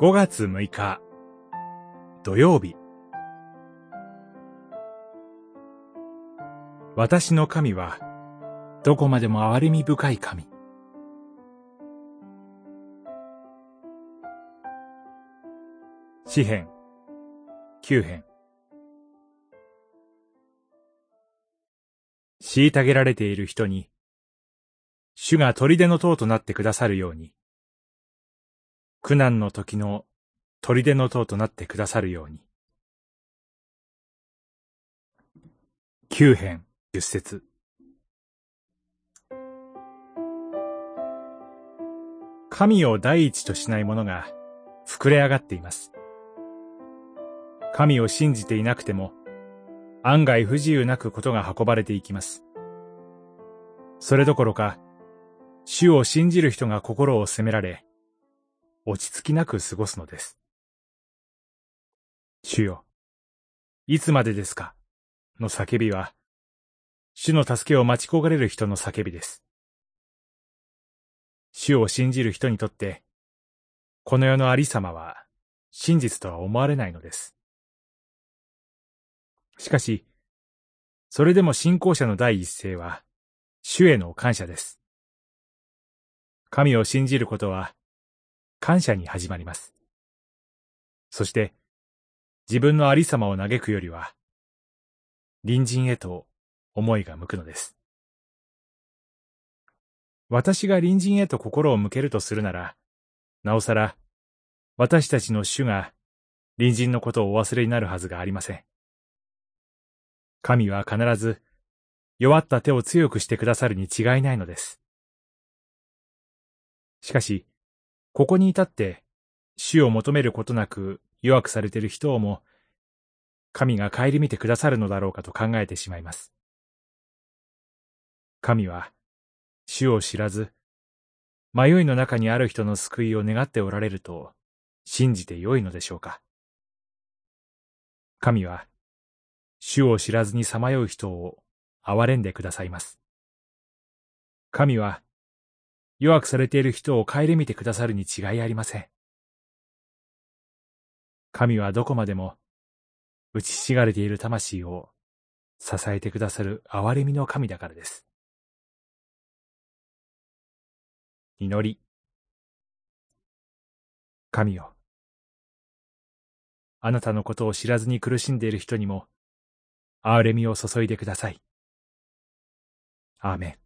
5月6日。土曜日。私の神はどこまでも憐れみ深い神。詩編。9編。虐げられている人に主が砦の塔となってくださるように。苦難の時の砦の塔となってくださるように。九編十節神を第一としない者が膨れ上がっています。神を信じていなくても、案外不自由なくことが運ばれていきます。それどころか、主を信じる人が心を責められ、落ち着きなく過ごすのです。主よ、いつまでですか？の叫びは、主の助けを待ち焦がれる人の叫びです。主を信じる人にとって、この世のありさまは真実とは思われないのです。しかし、それでも信仰者の第一声は、主への感謝です。神を信じることは、感謝に始まります。そして、自分のありさまを嘆くよりは、隣人へと思いが向くのです。私が隣人へと心を向けるとするなら、なおさら、私たちの主が隣人のことをお忘れになるはずがありません。神は必ず弱った手を強くしてくださるに違いないのです。しかし、ここに至って、主を求めることなく弱くされている人をも、神が顧みてくださるのだろうかと考えてしまいます。神は、主を知らず、迷いの中にある人の救いを願っておられると信じてよいのでしょうか。神は、主を知らずにさまよう人を憐れんでくださいます。神は、弱くされている人を顧みてくださるに違いありません。神はどこまでも、打ちひしがれている魂を支えてくださる憐れみの神だからです。祈り。神よ。あなたのことを知らずに苦しんでいる人にも、憐れみを注いでください。アーメン。